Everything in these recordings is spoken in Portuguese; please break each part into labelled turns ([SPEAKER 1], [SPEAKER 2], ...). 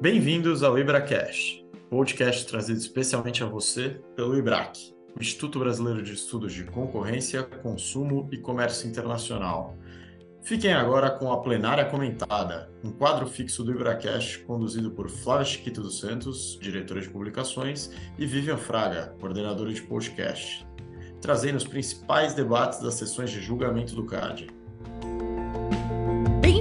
[SPEAKER 1] Bem-vindos ao IbraCast, podcast trazido especialmente a você pelo IBRAC, Instituto Brasileiro de Estudos de Concorrência, Consumo e Comércio Internacional. Fiquem agora com a Plenária Comentada, um quadro fixo do IbraCast conduzido por Flávia Chiquito dos Santos, diretora de publicações, e Vivian Fraga, coordenadora de podcast, trazendo os principais debates das sessões de julgamento do CAD.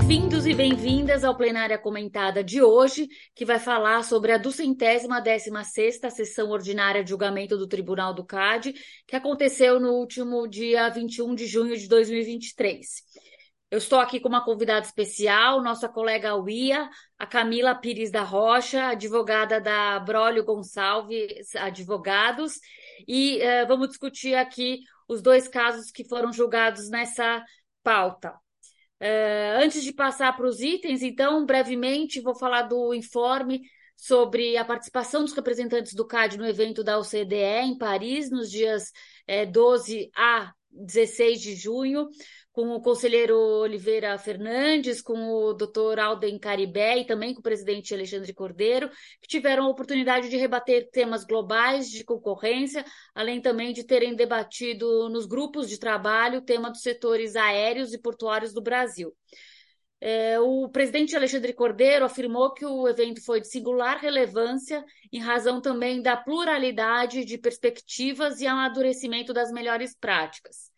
[SPEAKER 2] Bem-vindos e bem-vindas ao Plenária Comentada de hoje, que vai falar sobre a duzentésima décima sexta sessão ordinária de julgamento do Tribunal do CAD, que aconteceu no último dia 21 de junho de 2023. Eu estou aqui com uma convidada especial, nossa colega Uia, a Camila Pires da Rocha, advogada da Brolio Gonçalves Advogados, e uh, vamos discutir aqui os dois casos que foram julgados nessa pauta. Uh, antes de passar para os itens, então, brevemente, vou falar do informe sobre a participação dos representantes do CAD no evento da OCDE em Paris, nos dias é, 12 a 16 de junho com o conselheiro Oliveira Fernandes, com o doutor Alden Caribé e também com o presidente Alexandre Cordeiro, que tiveram a oportunidade de rebater temas globais de concorrência, além também de terem debatido nos grupos de trabalho o tema dos setores aéreos e portuários do Brasil. É, o presidente Alexandre Cordeiro afirmou que o evento foi de singular relevância, em razão também da pluralidade de perspectivas e amadurecimento das melhores práticas.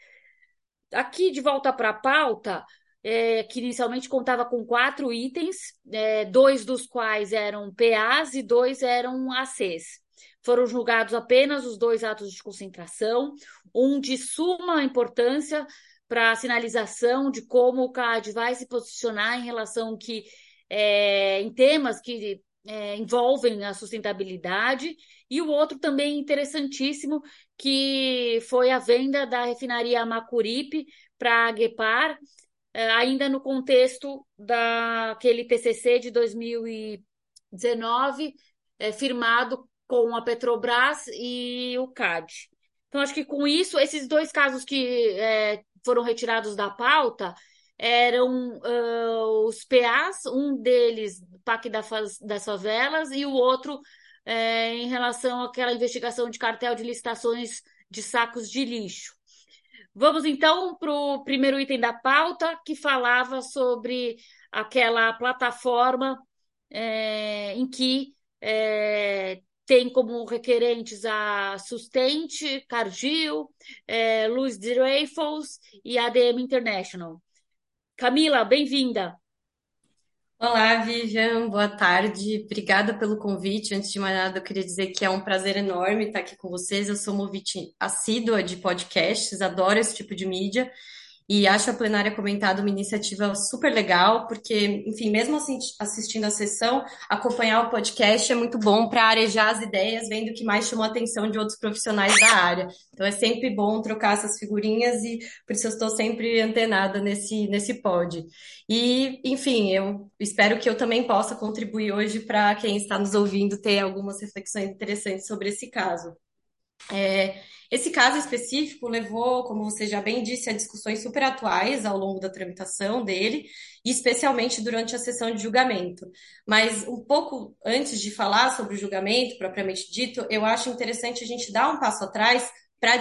[SPEAKER 2] Aqui, de volta para a pauta, é, que inicialmente contava com quatro itens, é, dois dos quais eram PAs e dois eram ACs. Foram julgados apenas os dois atos de concentração, um de suma importância para a sinalização de como o CAD vai se posicionar em relação que é, em temas que é, envolvem a sustentabilidade, e o outro também interessantíssimo, que foi a venda da refinaria Macuripe para a Guepar, é, ainda no contexto daquele TCC de 2019, é, firmado com a Petrobras e o CAD. Então, acho que com isso, esses dois casos que é, foram retirados da pauta, eram uh, os PAs, um deles, PAC da das favelas, e o outro é, em relação àquela investigação de cartel de licitações de sacos de lixo. Vamos então para o primeiro item da pauta, que falava sobre aquela plataforma é, em que é, tem como requerentes a Sustente, Cargill, é, Louis Dreyfus e ADM International. Camila, bem-vinda.
[SPEAKER 3] Olá, Vivian, boa tarde. Obrigada pelo convite. Antes de mais nada, eu queria dizer que é um prazer enorme estar aqui com vocês. Eu sou uma ouvinte assídua de podcasts, adoro esse tipo de mídia e acho a plenária comentada uma iniciativa super legal, porque, enfim, mesmo assistindo a sessão, acompanhar o podcast é muito bom para arejar as ideias, vendo o que mais chamou a atenção de outros profissionais da área. Então é sempre bom trocar essas figurinhas e por isso eu estou sempre antenada nesse, nesse pod. E, enfim, eu espero que eu também possa contribuir hoje para quem está nos ouvindo ter algumas reflexões interessantes sobre esse caso. É, esse caso específico levou, como você já bem disse, a discussões super atuais ao longo da tramitação dele, especialmente durante a sessão de julgamento. Mas um pouco antes de falar sobre o julgamento propriamente dito, eu acho interessante a gente dar um passo atrás para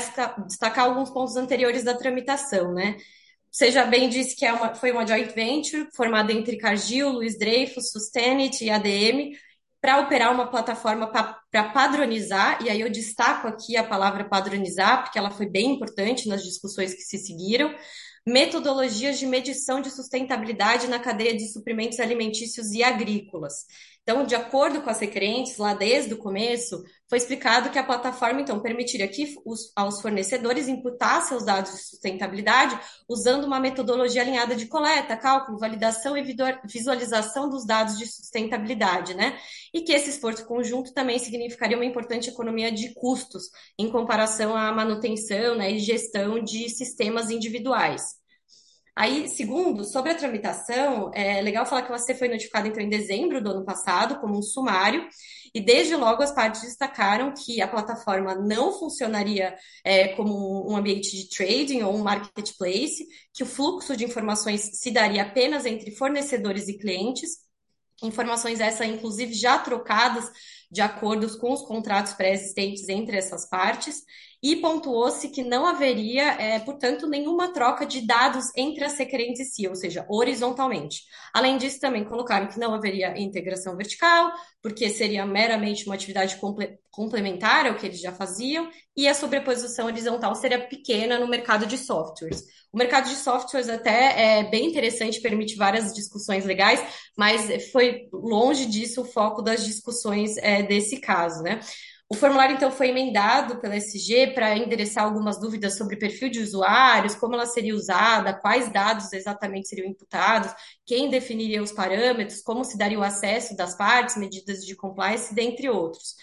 [SPEAKER 3] destacar alguns pontos anteriores da tramitação, né? Você já bem disse que é uma, foi uma joint venture formada entre Cargill, Luiz Dreyfus, Sustenit e ADM, para operar uma plataforma para padronizar, e aí eu destaco aqui a palavra padronizar, porque ela foi bem importante nas discussões que se seguiram, metodologias de medição de sustentabilidade na cadeia de suprimentos alimentícios e agrícolas. Então, de acordo com as requerentes, lá desde o começo, foi explicado que a plataforma, então, permitiria que os, aos fornecedores imputassem os dados de sustentabilidade usando uma metodologia alinhada de coleta, cálculo, validação e visualização dos dados de sustentabilidade, né? E que esse esforço conjunto também significaria uma importante economia de custos em comparação à manutenção né, e gestão de sistemas individuais. Aí, segundo, sobre a tramitação, é legal falar que AC foi notificado então em dezembro do ano passado como um sumário, e desde logo as partes destacaram que a plataforma não funcionaria é, como um ambiente de trading ou um marketplace, que o fluxo de informações se daria apenas entre fornecedores e clientes, Informações essas, inclusive, já trocadas de acordos com os contratos pré-existentes entre essas partes, e pontuou-se que não haveria, é, portanto, nenhuma troca de dados entre as requerentes em si, ou seja, horizontalmente. Além disso, também colocaram que não haveria integração vertical, porque seria meramente uma atividade comple complementar ao que eles já faziam, e a sobreposição horizontal seria pequena no mercado de softwares. O mercado de softwares até é bem interessante, permite várias discussões legais, mas foi longe disso o foco das discussões é, desse caso, né? O formulário, então, foi emendado pela SG para endereçar algumas dúvidas sobre perfil de usuários, como ela seria usada, quais dados exatamente seriam imputados, quem definiria os parâmetros, como se daria o acesso das partes, medidas de compliance, dentre outros.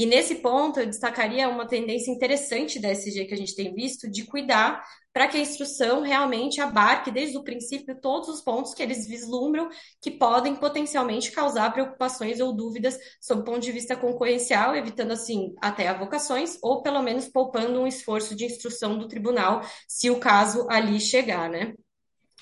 [SPEAKER 3] E nesse ponto, eu destacaria uma tendência interessante da SG que a gente tem visto de cuidar para que a instrução realmente abarque desde o princípio todos os pontos que eles vislumbram que podem potencialmente causar preocupações ou dúvidas sob o ponto de vista concorrencial, evitando assim até avocações ou pelo menos poupando um esforço de instrução do tribunal, se o caso ali chegar, né?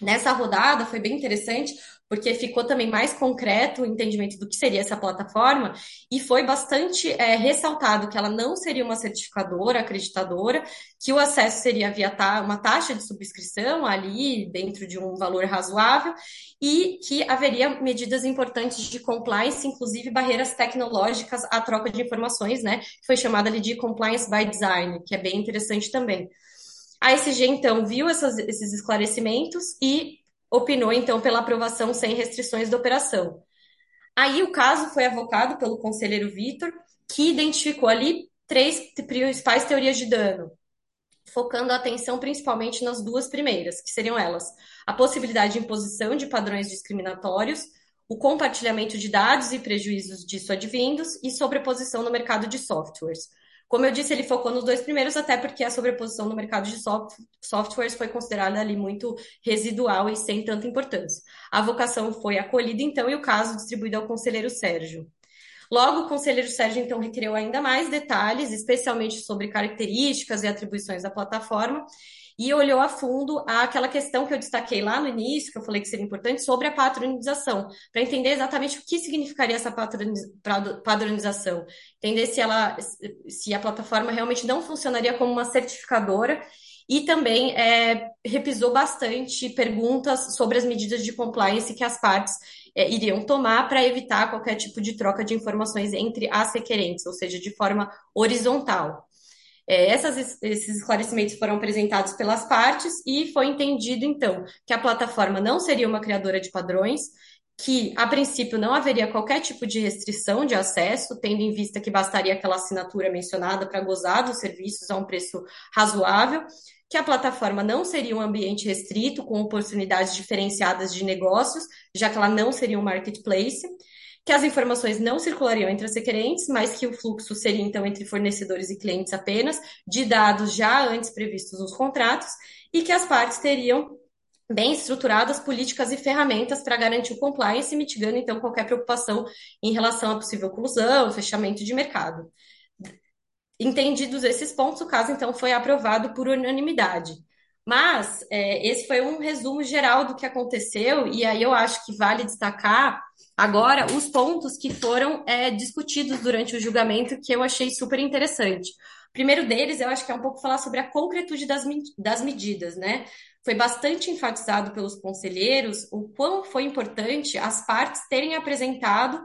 [SPEAKER 3] Nessa rodada foi bem interessante, porque ficou também mais concreto o entendimento do que seria essa plataforma e foi bastante é, ressaltado que ela não seria uma certificadora, acreditadora, que o acesso seria via ta uma taxa de subscrição ali dentro de um valor razoável e que haveria medidas importantes de compliance, inclusive barreiras tecnológicas à troca de informações, né? Que foi chamada ali de compliance by design, que é bem interessante também. A SG, então, viu essas, esses esclarecimentos e opinou, então, pela aprovação sem restrições da operação. Aí o caso foi avocado pelo conselheiro Vitor, que identificou ali três principais teorias de dano, focando a atenção principalmente nas duas primeiras, que seriam elas: a possibilidade de imposição de padrões discriminatórios, o compartilhamento de dados e prejuízos disso advindos e sobreposição no mercado de softwares. Como eu disse, ele focou nos dois primeiros, até porque a sobreposição no mercado de soft softwares foi considerada ali muito residual e sem tanta importância. A vocação foi acolhida, então, e o caso distribuído ao conselheiro Sérgio. Logo, o conselheiro Sérgio, então, requereu ainda mais detalhes, especialmente sobre características e atribuições da plataforma, e olhou a fundo aquela questão que eu destaquei lá no início, que eu falei que seria importante, sobre a padronização, para entender exatamente o que significaria essa padronização, entender se ela, se a plataforma realmente não funcionaria como uma certificadora e também é, repisou bastante perguntas sobre as medidas de compliance que as partes é, iriam tomar para evitar qualquer tipo de troca de informações entre as requerentes, ou seja, de forma horizontal. É, essas, esses esclarecimentos foram apresentados pelas partes e foi entendido, então, que a plataforma não seria uma criadora de padrões, que, a princípio, não haveria qualquer tipo de restrição de acesso, tendo em vista que bastaria aquela assinatura mencionada para gozar dos serviços a um preço razoável, que a plataforma não seria um ambiente restrito, com oportunidades diferenciadas de negócios, já que ela não seria um marketplace, que as informações não circulariam entre as requerentes, mas que o fluxo seria então entre fornecedores e clientes apenas, de dados já antes previstos nos contratos, e que as partes teriam bem estruturadas políticas e ferramentas para garantir o compliance, mitigando então qualquer preocupação em relação à possível oclusão, fechamento de mercado. Entendidos esses pontos, o caso então foi aprovado por unanimidade. Mas é, esse foi um resumo geral do que aconteceu, e aí eu acho que vale destacar agora os pontos que foram é, discutidos durante o julgamento, que eu achei super interessante. O primeiro deles, eu acho que é um pouco falar sobre a concretude das, das medidas, né? Foi bastante enfatizado pelos conselheiros o quão foi importante as partes terem apresentado,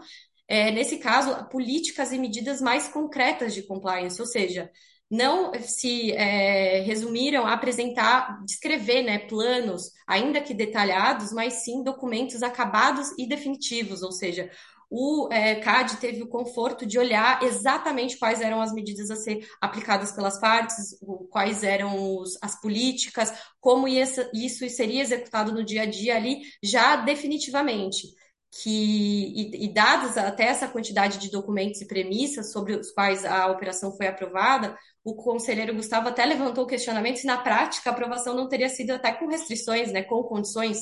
[SPEAKER 3] é, nesse caso, políticas e medidas mais concretas de compliance, ou seja, não se é, resumiram a apresentar, descrever né, planos, ainda que detalhados, mas sim documentos acabados e definitivos, ou seja, o é, CAD teve o conforto de olhar exatamente quais eram as medidas a ser aplicadas pelas partes, quais eram os, as políticas, como isso seria executado no dia a dia ali, já definitivamente que, e, e dados até essa quantidade de documentos e premissas sobre os quais a operação foi aprovada, o conselheiro Gustavo até levantou o questionamento se na prática a aprovação não teria sido até com restrições, né, com condições,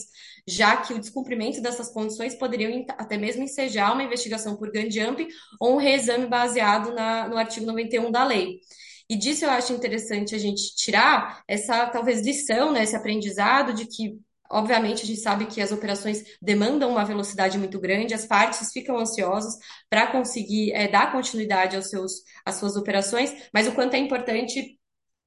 [SPEAKER 3] já que o descumprimento dessas condições poderiam até mesmo ensejar uma investigação por gun jump ou um reexame baseado na, no artigo 91 da lei. E disso eu acho interessante a gente tirar essa talvez lição, né, esse aprendizado de que obviamente, a gente sabe que as operações demandam uma velocidade muito grande, as partes ficam ansiosas para conseguir é, dar continuidade aos seus, às suas operações, mas o quanto é importante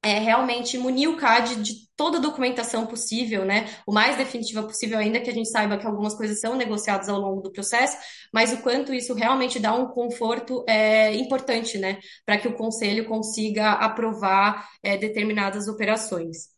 [SPEAKER 3] é, realmente munir o CAD de toda a documentação possível, né? O mais definitiva possível, ainda que a gente saiba que algumas coisas são negociadas ao longo do processo, mas o quanto isso realmente dá um conforto é importante, né? Para que o conselho consiga aprovar é, determinadas operações.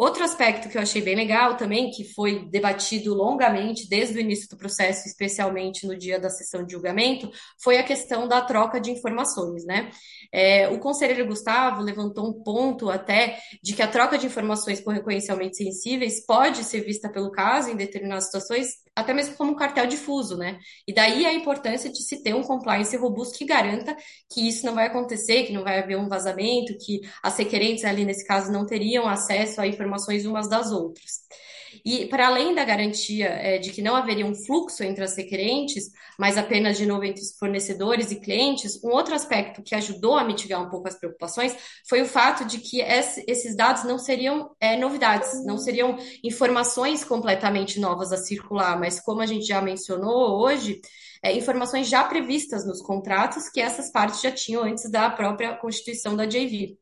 [SPEAKER 3] Outro aspecto que eu achei bem legal também, que foi debatido longamente desde o início do processo, especialmente no dia da sessão de julgamento, foi a questão da troca de informações, né? É, o conselheiro Gustavo levantou um ponto até de que a troca de informações correcionalmente sensíveis pode ser vista pelo caso em determinadas situações, até mesmo como um cartel difuso, né? E daí a importância de se ter um compliance robusto que garanta que isso não vai acontecer, que não vai haver um vazamento, que as requerentes ali nesse caso não teriam acesso a informações umas das outras. E, para além da garantia é, de que não haveria um fluxo entre as requerentes, mas apenas de novo entre os fornecedores e clientes, um outro aspecto que ajudou a mitigar um pouco as preocupações foi o fato de que esses dados não seriam é, novidades, não seriam informações completamente novas a circular, mas como a gente já mencionou hoje, é, informações já previstas nos contratos que essas partes já tinham antes da própria constituição da JV.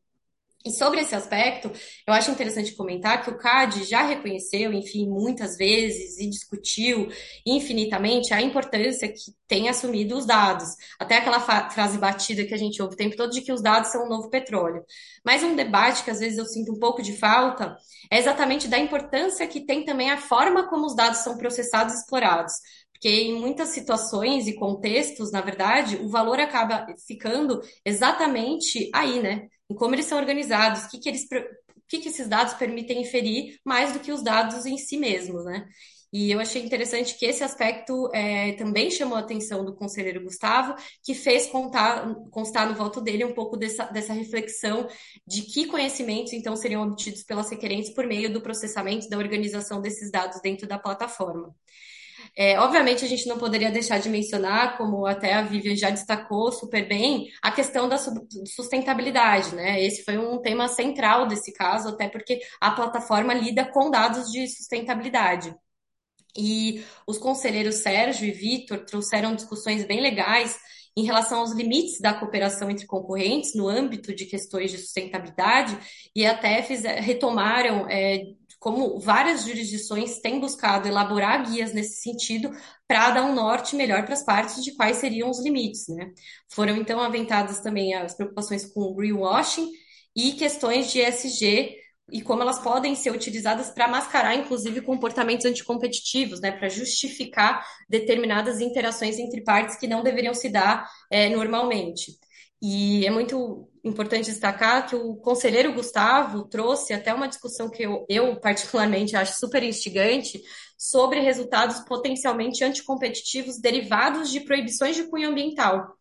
[SPEAKER 3] E sobre esse aspecto, eu acho interessante comentar que o CAD já reconheceu, enfim, muitas vezes e discutiu infinitamente a importância que tem assumido os dados. Até aquela frase batida que a gente ouve o tempo todo de que os dados são o novo petróleo. Mas um debate que às vezes eu sinto um pouco de falta é exatamente da importância que tem também a forma como os dados são processados e explorados. Porque em muitas situações e contextos, na verdade, o valor acaba ficando exatamente aí, né? Em como eles são organizados, o que, que eles o que, que esses dados permitem inferir mais do que os dados em si mesmos, né? E eu achei interessante que esse aspecto é, também chamou a atenção do conselheiro Gustavo, que fez contar, constar no voto dele um pouco dessa, dessa reflexão de que conhecimentos então seriam obtidos pelas requerentes por meio do processamento da organização desses dados dentro da plataforma. É, obviamente, a gente não poderia deixar de mencionar, como até a Vivian já destacou super bem, a questão da sustentabilidade, né? Esse foi um tema central desse caso, até porque a plataforma lida com dados de sustentabilidade. E os conselheiros Sérgio e Vitor trouxeram discussões bem legais em relação aos limites da cooperação entre concorrentes no âmbito de questões de sustentabilidade e até fiz, retomaram é, como várias jurisdições têm buscado elaborar guias nesse sentido para dar um norte melhor para as partes de quais seriam os limites, né? Foram então aventadas também as preocupações com o greenwashing e questões de ESG e como elas podem ser utilizadas para mascarar, inclusive, comportamentos anticompetitivos, né, para justificar determinadas interações entre partes que não deveriam se dar é, normalmente. E é muito importante destacar que o conselheiro Gustavo trouxe até uma discussão que eu, eu particularmente acho super instigante sobre resultados potencialmente anticompetitivos derivados de proibições de cunho ambiental.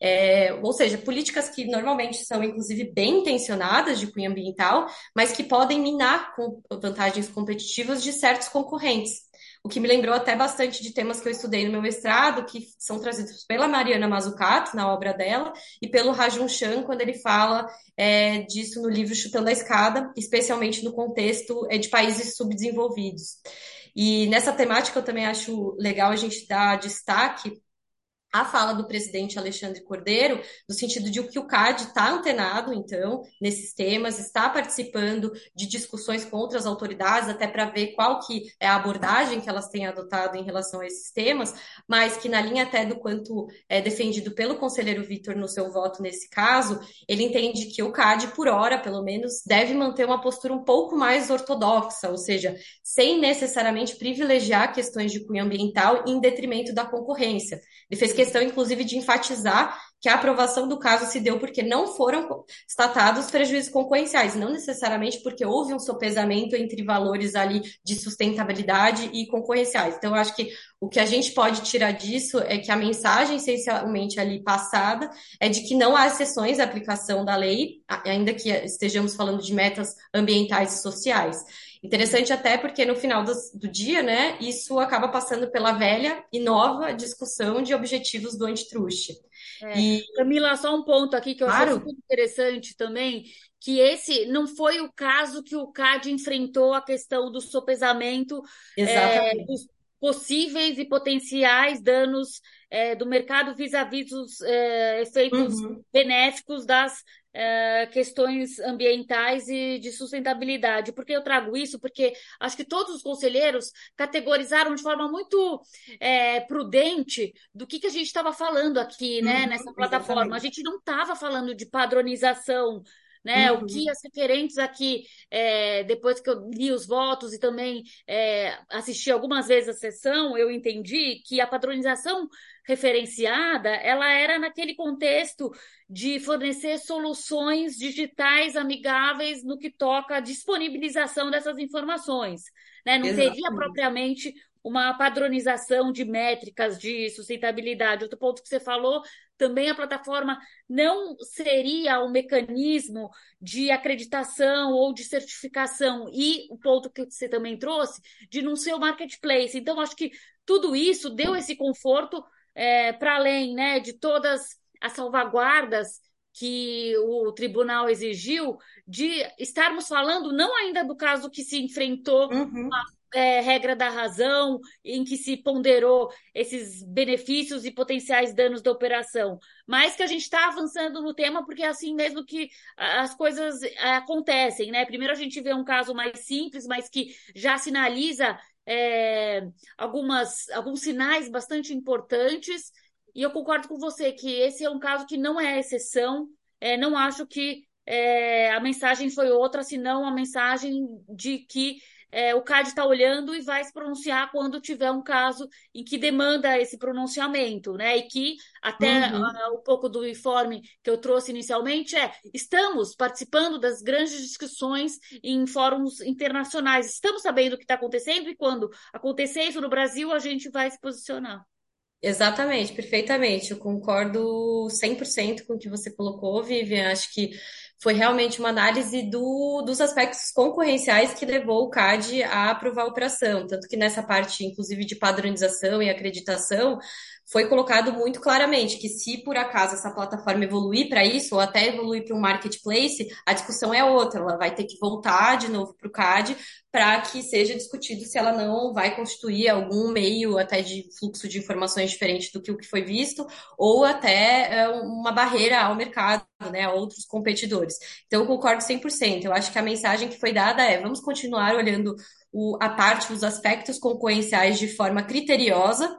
[SPEAKER 3] É, ou seja, políticas que normalmente são, inclusive, bem intencionadas de cunho ambiental, mas que podem minar com vantagens competitivas de certos concorrentes o que me lembrou até bastante de temas que eu estudei no meu mestrado, que são trazidos pela Mariana Mazzucato, na obra dela, e pelo Rajun Chan, quando ele fala é, disso no livro Chutando a Escada, especialmente no contexto é, de países subdesenvolvidos. E nessa temática eu também acho legal a gente dar destaque a fala do presidente Alexandre Cordeiro, no sentido de que o CAD está antenado, então, nesses temas, está participando de discussões com outras autoridades, até para ver qual que é a abordagem que elas têm adotado em relação a esses temas, mas que na linha até do quanto é defendido pelo conselheiro Vitor no seu voto nesse caso, ele entende que o CAD, por hora, pelo menos, deve manter uma postura um pouco mais ortodoxa, ou seja, sem necessariamente privilegiar questões de cunho ambiental em detrimento da concorrência. Ele fez questão, inclusive, de enfatizar que a aprovação do caso se deu porque não foram constatados prejuízos concorrenciais, não necessariamente porque houve um sopesamento entre valores ali de sustentabilidade e concorrenciais. Então, eu acho que o que a gente pode tirar disso é que a mensagem essencialmente ali passada é de que não há exceções à aplicação da lei, ainda que estejamos falando de metas ambientais e sociais. Interessante até porque no final do, do, dia, né, isso acaba passando pela velha e nova discussão de objetivos do antitruste.
[SPEAKER 2] É. E... Camila, só um ponto aqui que eu claro. acho muito interessante também, que esse não foi o caso que o CAD enfrentou a questão do sopesamento é, dos possíveis e potenciais danos é, do mercado vis-à-vis os é, efeitos uhum. benéficos das é, questões ambientais e de sustentabilidade. Por que eu trago isso? Porque acho que todos os conselheiros categorizaram de forma muito é, prudente do que, que a gente estava falando aqui, né, uhum, nessa plataforma. Exatamente. A gente não estava falando de padronização né? Uhum. O que as referentes aqui, é, depois que eu li os votos e também é, assisti algumas vezes a sessão, eu entendi que a padronização referenciada, ela era naquele contexto de fornecer soluções digitais amigáveis no que toca à disponibilização dessas informações. Né? Não Exatamente. teria propriamente uma padronização de métricas de sustentabilidade. Outro ponto que você falou, também a plataforma não seria um mecanismo de acreditação ou de certificação. E o ponto que você também trouxe, de não ser o marketplace. Então, acho que tudo isso deu esse conforto é, para além né, de todas as salvaguardas que o tribunal exigiu de estarmos falando não ainda do caso que se enfrentou uhum é, regra da razão, em que se ponderou esses benefícios e potenciais danos da operação, mas que a gente está avançando no tema porque é assim mesmo que as coisas é, acontecem, né? Primeiro a gente vê um caso mais simples, mas que já sinaliza é, algumas, alguns sinais bastante importantes, e eu concordo com você que esse é um caso que não é exceção, é, não acho que é, a mensagem foi outra, senão a mensagem de que é, o CAD está olhando e vai se pronunciar quando tiver um caso em que demanda esse pronunciamento, né? E que até uhum. uh, um pouco do informe que eu trouxe inicialmente é estamos participando das grandes discussões em fóruns internacionais, estamos sabendo o que está acontecendo e quando acontecer isso no Brasil a gente vai se posicionar.
[SPEAKER 3] Exatamente, perfeitamente. Eu concordo 100% com o que você colocou, Vivian. Acho que foi realmente uma análise do, dos aspectos concorrenciais que levou o CAD a aprovar a operação. Tanto que nessa parte, inclusive, de padronização e acreditação, foi colocado muito claramente que se por acaso essa plataforma evoluir para isso, ou até evoluir para um marketplace, a discussão é outra, ela vai ter que voltar de novo para o CAD para que seja discutido se ela não vai constituir algum meio até de fluxo de informações diferente do que o que foi visto, ou até é, uma barreira ao mercado, né, a outros competidores. Então, eu concordo 100%. Eu acho que a mensagem que foi dada é: vamos continuar olhando o, a parte, os aspectos concorrenciais de forma criteriosa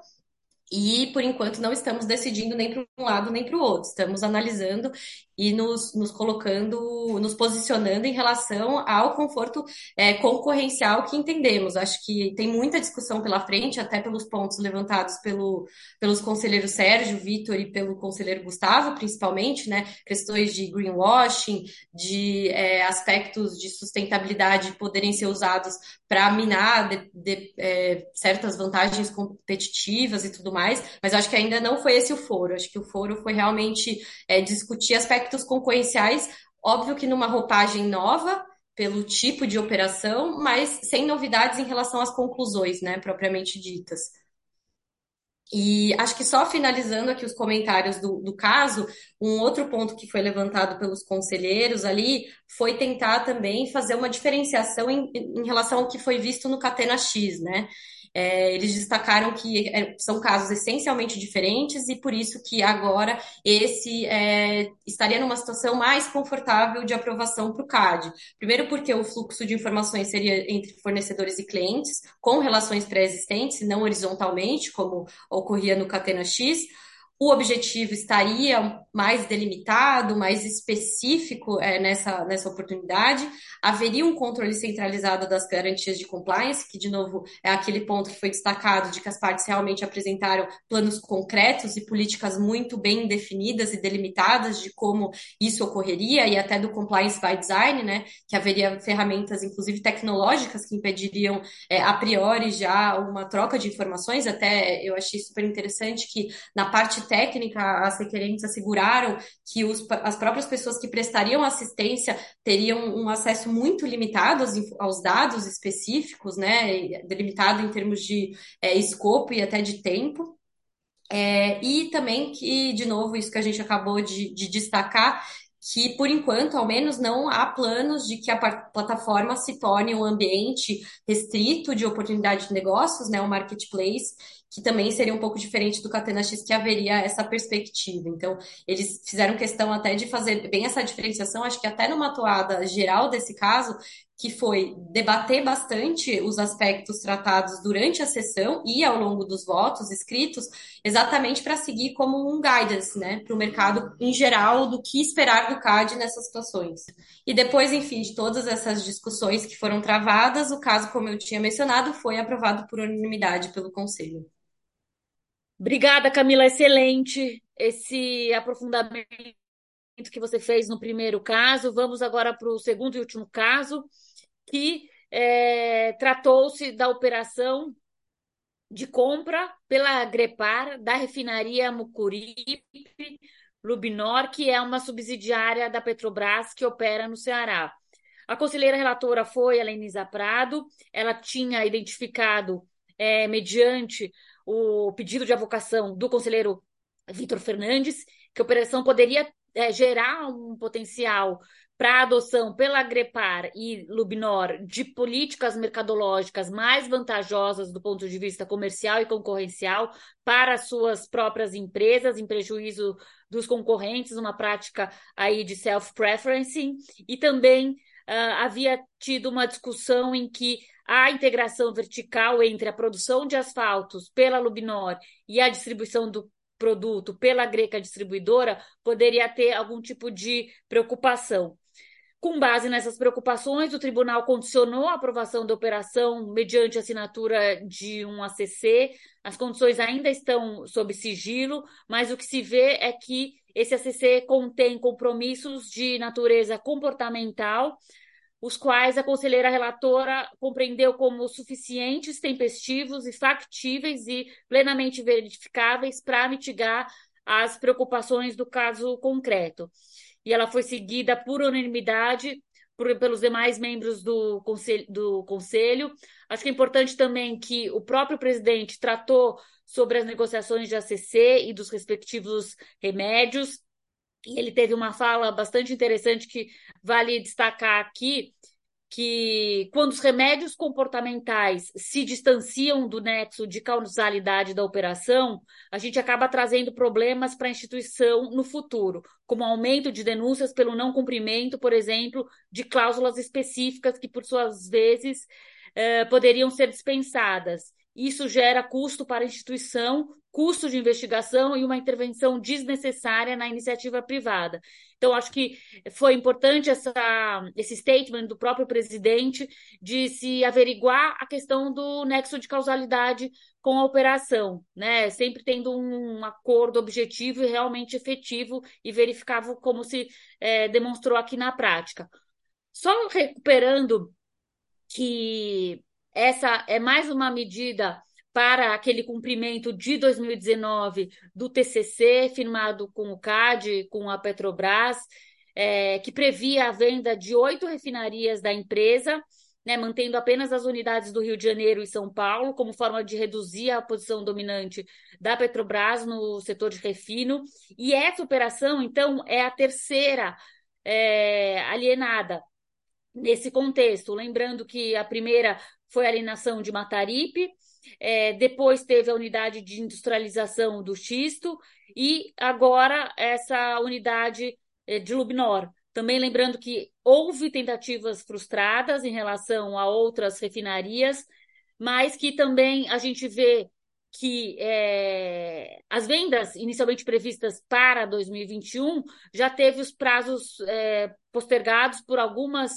[SPEAKER 3] e, por enquanto, não estamos decidindo nem para um lado nem para o outro. Estamos analisando e nos, nos colocando, nos posicionando em relação ao conforto é, concorrencial que entendemos. Acho que tem muita discussão pela frente, até pelos pontos levantados pelo, pelos conselheiros Sérgio, Vitor e pelo conselheiro Gustavo, principalmente, né? Questões de greenwashing, de é, aspectos de sustentabilidade poderem ser usados para minar de, de, é, certas vantagens competitivas e tudo mais, mas acho que ainda não foi esse o foro. Acho que o foro foi realmente é, discutir aspectos concorrenciais, óbvio que numa roupagem nova, pelo tipo de operação, mas sem novidades em relação às conclusões, né, propriamente ditas. E acho que só finalizando aqui os comentários do, do caso, um outro ponto que foi levantado pelos conselheiros ali foi tentar também fazer uma diferenciação em, em relação ao que foi visto no Catena X, né? É, eles destacaram que é, são casos essencialmente diferentes e por isso que agora esse é, estaria numa situação mais confortável de aprovação para o CAD. Primeiro porque o fluxo de informações seria entre fornecedores e clientes, com relações pré-existentes, não horizontalmente, como ocorria no Catena X o objetivo estaria mais delimitado, mais específico é, nessa, nessa oportunidade. Haveria um controle centralizado das garantias de compliance, que, de novo, é aquele ponto que foi destacado de que as partes realmente apresentaram planos concretos e políticas muito bem definidas e delimitadas de como isso ocorreria, e até do compliance by design, né, que haveria ferramentas, inclusive tecnológicas, que impediriam é, a priori já uma troca de informações. Até eu achei super interessante que na parte técnica, as requerentes asseguraram que os, as próprias pessoas que prestariam assistência teriam um acesso muito limitado aos, aos dados específicos, né, delimitado em termos de é, escopo e até de tempo. É, e também que, de novo, isso que a gente acabou de, de destacar, que, por enquanto, ao menos, não há planos de que a plataforma se torne um ambiente restrito de oportunidade de negócios, né, um marketplace, que também seria um pouco diferente do Catena X, que haveria essa perspectiva. Então, eles fizeram questão até de fazer bem essa diferenciação, acho que até numa toada geral desse caso, que foi debater bastante os aspectos tratados durante a sessão e ao longo dos votos escritos, exatamente para seguir como um guidance, né, para o mercado em geral do que esperar do CAD nessas situações. E depois, enfim, de todas essas discussões que foram travadas, o caso, como eu tinha mencionado, foi aprovado por unanimidade pelo Conselho.
[SPEAKER 2] Obrigada, Camila. Excelente esse aprofundamento que você fez no primeiro caso. Vamos agora para o segundo e último caso, que é, tratou-se da operação de compra pela Grepar da refinaria Mucuripe Lubinor, que é uma subsidiária da Petrobras que opera no Ceará. A conselheira relatora foi a Lenisa Prado, ela tinha identificado, é, mediante o pedido de avocação do conselheiro Vitor Fernandes, que a operação poderia é, gerar um potencial para a adoção pela Grepar e Lubnor de políticas mercadológicas mais vantajosas do ponto de vista comercial e concorrencial para suas próprias empresas, em prejuízo dos concorrentes, uma prática aí de self-preferencing, e também uh, havia tido uma discussão em que a integração vertical entre a produção de asfaltos pela Lubnor e a distribuição do produto pela Greca distribuidora poderia ter algum tipo de preocupação. Com base nessas preocupações, o tribunal condicionou a aprovação da operação mediante assinatura de um ACC. As condições ainda estão sob sigilo, mas o que se vê é que esse ACC contém compromissos de natureza comportamental, os quais a conselheira relatora compreendeu como suficientes, tempestivos e factíveis e plenamente verificáveis para mitigar as preocupações do caso concreto. E ela foi seguida por unanimidade por, pelos demais membros do conselho, do conselho. Acho que é importante também que o próprio presidente tratou sobre as negociações de ACC e dos respectivos remédios e ele teve uma fala bastante interessante que vale destacar aqui, que quando os remédios comportamentais se distanciam do nexo de causalidade da operação, a gente acaba trazendo problemas para a instituição no futuro, como aumento de denúncias pelo não cumprimento, por exemplo, de cláusulas específicas que, por suas vezes, eh, poderiam ser dispensadas. Isso gera custo para a instituição, custo de investigação e uma intervenção desnecessária na iniciativa privada. Então, acho que foi importante essa, esse statement do próprio presidente de se averiguar a questão do nexo de causalidade com a operação, né? Sempre tendo um acordo objetivo e realmente efetivo e verificável, como se é, demonstrou aqui na prática. Só recuperando que essa é mais uma medida para aquele cumprimento de 2019 do TCC, firmado com o CAD, com a Petrobras, é, que previa a venda de oito refinarias da empresa, né, mantendo apenas as unidades do Rio de Janeiro e São Paulo, como forma de reduzir a posição dominante da Petrobras no setor de refino. E essa operação, então, é a terceira é, alienada nesse contexto. Lembrando que a primeira foi a alienação de Mataripe, é, depois teve a unidade de industrialização do xisto e agora essa unidade é, de Lubnor. Também lembrando que houve tentativas frustradas em relação a outras refinarias, mas que também a gente vê que é, as vendas inicialmente previstas para 2021 já teve os prazos é, postergados por algumas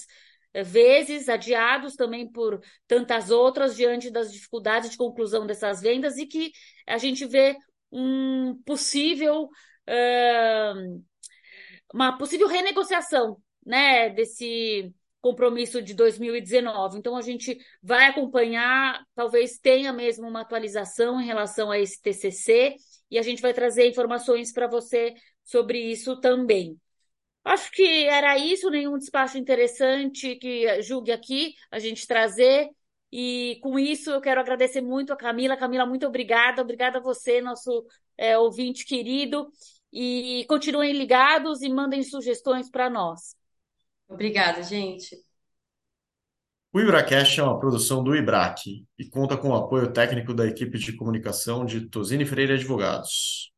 [SPEAKER 2] vezes adiados também por tantas outras diante das dificuldades de conclusão dessas vendas e que a gente vê um possível uh, uma possível renegociação né desse compromisso de 2019. Então a gente vai acompanhar, talvez tenha mesmo uma atualização em relação a esse TCC e a gente vai trazer informações para você sobre isso também. Acho que era isso, nenhum despacho interessante que julgue aqui a gente trazer. E com isso eu quero agradecer muito a Camila. Camila, muito obrigada. Obrigada a você, nosso é, ouvinte querido. E continuem ligados e mandem sugestões para nós.
[SPEAKER 3] Obrigada, gente.
[SPEAKER 1] O IbraCast é uma produção do IBRAC e conta com o apoio técnico da equipe de comunicação de Tosini Freire Advogados.